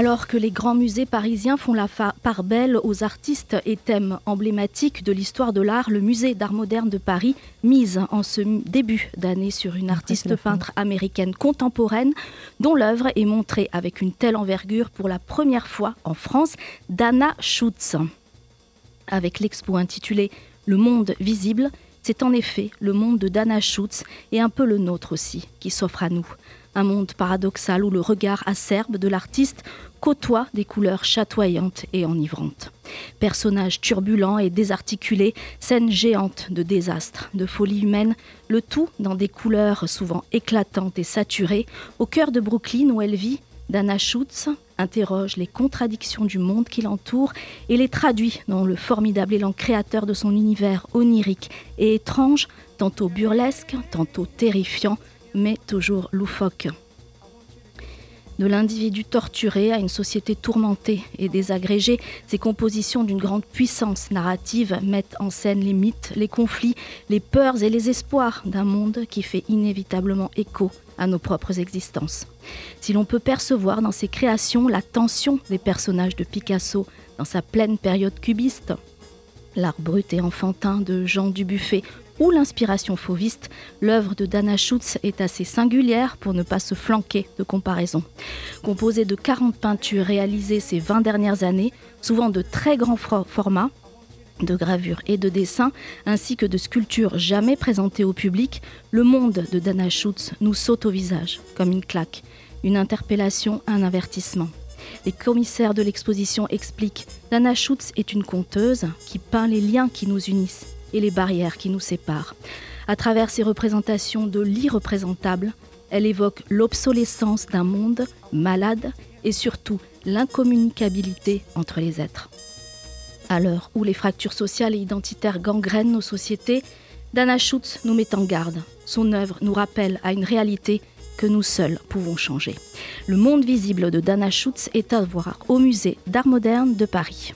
Alors que les grands musées parisiens font la part belle aux artistes et thèmes emblématiques de l'histoire de l'art, le musée d'art moderne de Paris mise en ce début d'année sur une artiste peintre américaine contemporaine dont l'œuvre est montrée avec une telle envergure pour la première fois en France, Dana Schutz. Avec l'expo intitulée Le monde visible, c'est en effet le monde de Dana Schutz et un peu le nôtre aussi qui s'offre à nous. Un monde paradoxal où le regard acerbe de l'artiste côtoie des couleurs chatoyantes et enivrantes. Personnages turbulents et désarticulés, scènes géantes de désastres, de folie humaine, le tout dans des couleurs souvent éclatantes et saturées, au cœur de Brooklyn où elle vit, Dana Schutz interroge les contradictions du monde qui l'entoure et les traduit dans le formidable élan créateur de son univers onirique et étrange, tantôt burlesque, tantôt terrifiant, mais toujours loufoque. De l'individu torturé à une société tourmentée et désagrégée, ces compositions d'une grande puissance narrative mettent en scène les mythes, les conflits, les peurs et les espoirs d'un monde qui fait inévitablement écho à nos propres existences. Si l'on peut percevoir dans ces créations la tension des personnages de Picasso dans sa pleine période cubiste, l'art brut et enfantin de Jean Dubuffet ou l'inspiration fauviste, l'œuvre de Dana Schutz est assez singulière pour ne pas se flanquer de comparaison. Composée de 40 peintures réalisées ces 20 dernières années, souvent de très grands formats, de gravures et de dessins, ainsi que de sculptures jamais présentées au public, le monde de Dana Schutz nous saute au visage, comme une claque, une interpellation, un avertissement. Les commissaires de l'exposition expliquent Dana Schutz est une conteuse qui peint les liens qui nous unissent et les barrières qui nous séparent. À travers ces représentations de l'irreprésentable, elle évoque l'obsolescence d'un monde malade et surtout l'incommunicabilité entre les êtres. À l'heure où les fractures sociales et identitaires gangrènent nos sociétés, Dana Schutz nous met en garde. Son œuvre nous rappelle à une réalité que nous seuls pouvons changer. Le monde visible de Dana Schutz est à voir au musée d'art moderne de Paris.